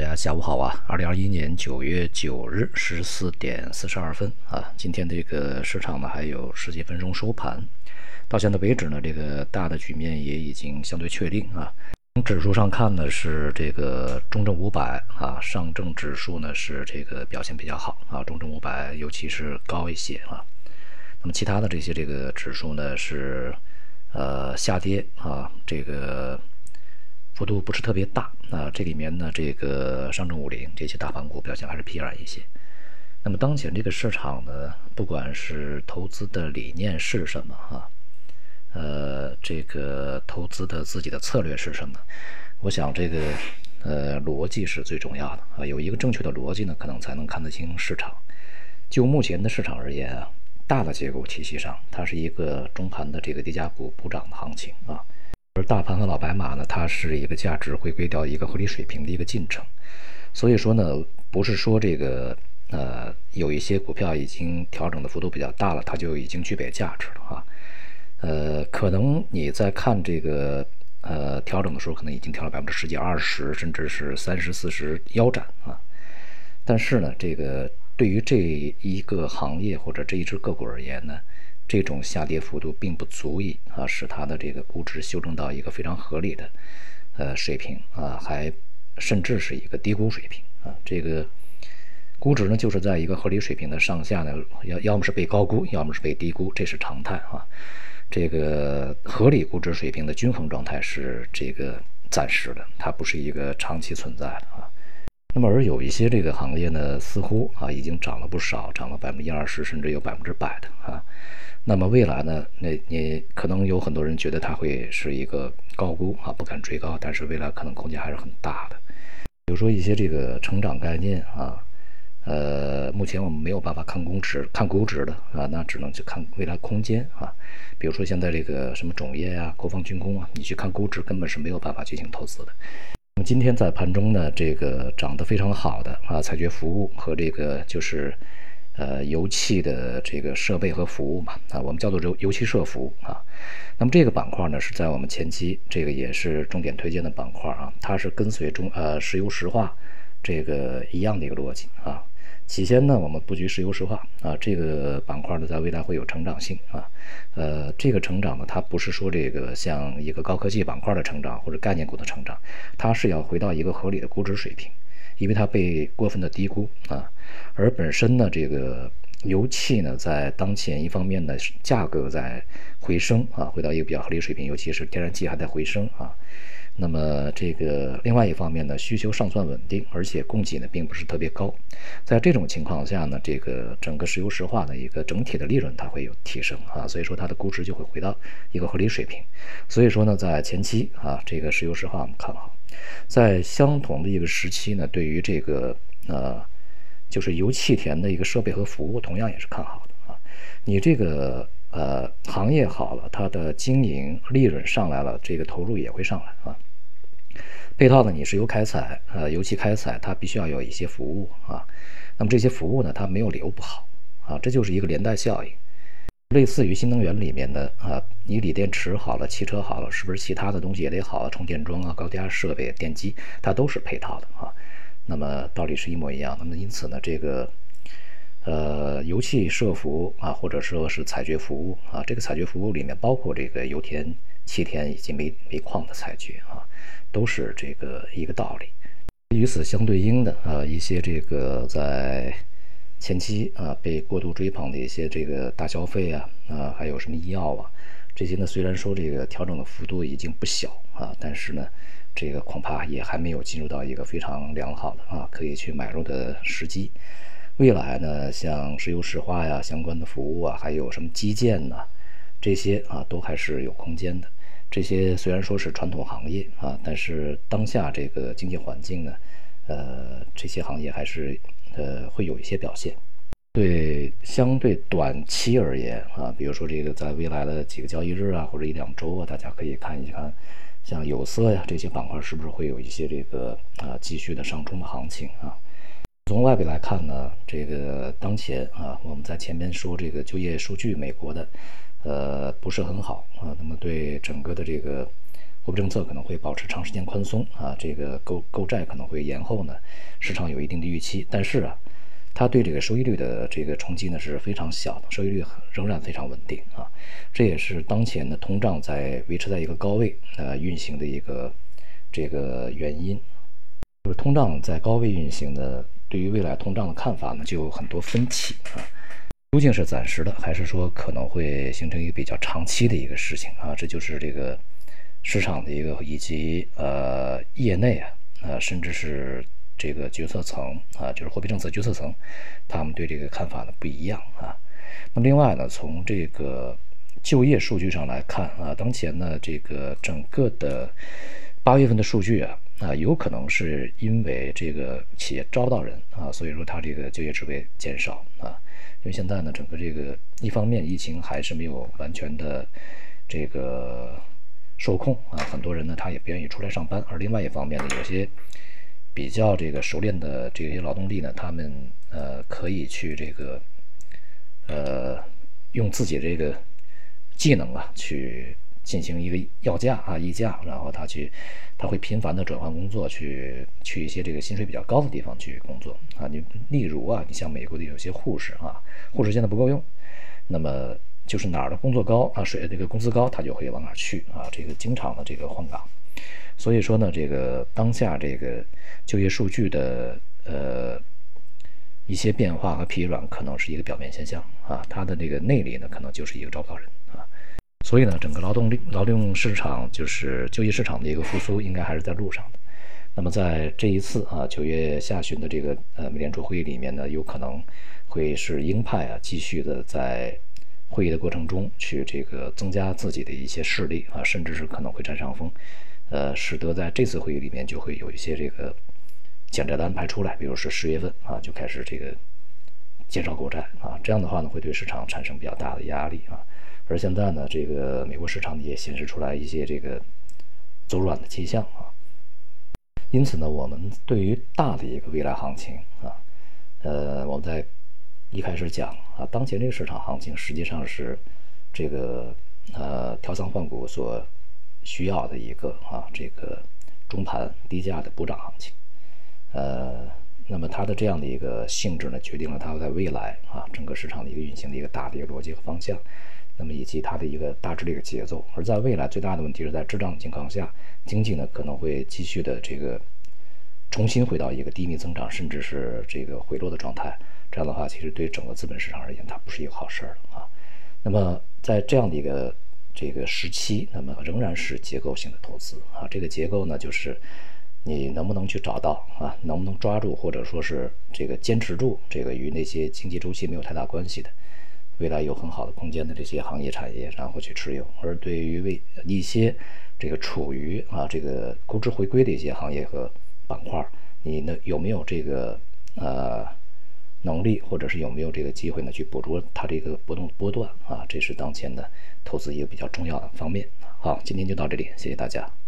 大家下午好啊！二零二一年九月九日十四点四十二分啊，今天这个市场呢还有十几分钟收盘，到现在为止呢，这个大的局面也已经相对确定啊。从指数上看呢，是这个中证五百啊，上证指数呢是这个表现比较好啊，中证五百尤其是高一些啊。那么其他的这些这个指数呢是呃下跌啊，这个。幅度不是特别大啊，这里面呢，这个上证五零这些大盘股表现还是疲软一些。那么当前这个市场呢，不管是投资的理念是什么哈，呃，这个投资的自己的策略是什么，我想这个呃逻辑是最重要的啊，有一个正确的逻辑呢，可能才能看得清市场。就目前的市场而言啊，大的结构体系上，它是一个中盘的这个低价股补涨的行情啊。而大盘和老白马呢，它是一个价值回归到一个合理水平的一个进程，所以说呢，不是说这个呃有一些股票已经调整的幅度比较大了，它就已经具备价值了啊。呃，可能你在看这个呃调整的时候，可能已经调了百分之十几、二十，甚至是三十四十腰斩啊。但是呢，这个对于这一个行业或者这一只个股而言呢？这种下跌幅度并不足以啊，使它的这个估值修正到一个非常合理的呃水平啊，还甚至是一个低估水平啊。这个估值呢，就是在一个合理水平的上下呢，要要么是被高估，要么是被低估，这是常态啊。这个合理估值水平的均衡状态是这个暂时的，它不是一个长期存在的啊。那么而有一些这个行业呢，似乎啊已经涨了不少，涨了百分之一二十，甚至有百分之百的啊。那么未来呢？那你可能有很多人觉得它会是一个高估啊，不敢追高，但是未来可能空间还是很大的。比如说一些这个成长概念啊，呃，目前我们没有办法看估值，看估值的啊，那只能去看未来空间啊。比如说现在这个什么种业啊、国防军工啊，你去看估值根本是没有办法进行投资的。那么今天在盘中呢，这个涨得非常好的啊，采掘服务和这个就是。呃，油气的这个设备和服务嘛，啊，我们叫做油油气设服务啊。那么这个板块呢，是在我们前期这个也是重点推荐的板块啊。它是跟随中呃石油石化这个一样的一个逻辑啊。起先呢，我们布局石油石化啊，这个板块呢，在未来会有成长性啊。呃，这个成长呢，它不是说这个像一个高科技板块的成长或者概念股的成长，它是要回到一个合理的估值水平。因为它被过分的低估啊，而本身呢，这个油气呢，在当前一方面呢，价格在回升啊，回到一个比较合理水平，尤其是天然气还在回升啊。那么这个另外一方面呢，需求尚算稳定，而且供给呢并不是特别高。在这种情况下呢，这个整个石油石化的一个整体的利润它会有提升啊，所以说它的估值就会回到一个合理水平。所以说呢，在前期啊，这个石油石化我们看好。在相同的一个时期呢，对于这个呃，就是油气田的一个设备和服务，同样也是看好的啊。你这个呃行业好了，它的经营利润上来了，这个投入也会上来啊。配套的你是油开采，呃，油气开采它必须要有一些服务啊。那么这些服务呢，它没有理由不好啊，这就是一个连带效应。类似于新能源里面的啊，你锂电池好了，汽车好了，是不是其他的东西也得好啊？充电桩啊，高压设备、电机，它都是配套的啊。那么道理是一模一样。那么因此呢，这个呃，油气设服啊，或者说是采掘服务啊，这个采掘服务里面包括这个油田、气田以及煤煤矿的采掘啊，都是这个一个道理。与此相对应的啊，一些这个在。前期啊，被过度追捧的一些这个大消费啊，啊，还有什么医药啊，这些呢，虽然说这个调整的幅度已经不小啊，但是呢，这个恐怕也还没有进入到一个非常良好的啊，可以去买入的时机。未来呢，像石油石化呀相关的服务啊，还有什么基建呐，这些啊，都还是有空间的。这些虽然说是传统行业啊，但是当下这个经济环境呢，呃，这些行业还是。呃，会有一些表现。对相对短期而言啊，比如说这个在未来的几个交易日啊，或者一两周啊，大家可以看一看，像有色呀这些板块是不是会有一些这个啊继续的上冲的行情啊？从外围来看呢，这个当前啊，我们在前面说这个就业数据美国的呃不是很好啊，那么对整个的这个货币政策可能会保持长时间宽松啊，这个购购债可能会延后呢，市场有一定的预期。但是啊，它对这个收益率的这个冲击呢是非常小的，收益率仍然非常稳定啊。这也是当前的通胀在维持在一个高位呃运行的一个这个原因。就是通胀在高位运行的，对于未来通胀的看法呢就有很多分歧啊。究竟是暂时的，还是说可能会形成一个比较长期的一个事情啊？这就是这个。市场的一个以及呃业内啊呃甚至是这个决策层啊就是货币政策决策层，他们对这个看法呢不一样啊。那另外呢，从这个就业数据上来看啊，当前呢这个整个的八月份的数据啊啊有可能是因为这个企业招不到人啊，所以说它这个就业职位减少啊。因为现在呢整个这个一方面疫情还是没有完全的这个。受控啊，很多人呢他也不愿意出来上班，而另外一方面呢，有些比较这个熟练的这些劳动力呢，他们呃可以去这个呃用自己这个技能啊去进行一个要价啊议价，然后他去他会频繁的转换工作，去去一些这个薪水比较高的地方去工作啊。你例如啊，你像美国的有些护士啊，护士现在不够用，那么。就是哪儿的工作高啊，水这个工资高，他就会往哪儿去啊。这个经常的这个换岗，所以说呢，这个当下这个就业数据的呃一些变化和疲软，可能是一个表面现象啊。它的这个内里呢，可能就是一个招不到人啊。所以呢，整个劳动力劳动市场就是就业市场的一个复苏，应该还是在路上的。那么在这一次啊九月下旬的这个呃美联储会议里面呢，有可能会是鹰派啊继续的在。会议的过程中，去这个增加自己的一些势力啊，甚至是可能会占上风，呃，使得在这次会议里面就会有一些这个减债的安排出来，比如说十月份啊就开始这个减少购债啊，这样的话呢会对市场产生比较大的压力啊。而现在呢，这个美国市场也显示出来一些这个走软的迹象啊，因此呢，我们对于大的一个未来行情啊，呃，我们在。一开始讲啊，当前这个市场行情实际上是这个呃调仓换股所需要的一个啊这个中盘低价的补涨行情，呃，那么它的这样的一个性质呢，决定了它在未来啊整个市场的一个运行的一个大的一个逻辑和方向，那么以及它的一个大致的一个节奏。而在未来最大的问题是在滞胀的情况下，经济呢可能会继续的这个重新回到一个低迷增长，甚至是这个回落的状态。这样的话，其实对整个资本市场而言，它不是一个好事儿啊。那么，在这样的一个这个时期，那么仍然是结构性的投资啊。这个结构呢，就是你能不能去找到啊，能不能抓住，或者说是这个坚持住这个与那些经济周期没有太大关系的，未来有很好的空间的这些行业产业，然后去持有。而对于为一些这个处于啊这个估值回归的一些行业和板块，你呢有没有这个呃？能力，或者是有没有这个机会呢？去捕捉它这个波动波段啊，这是当前的投资一个比较重要的方面。好，今天就到这里，谢谢大家。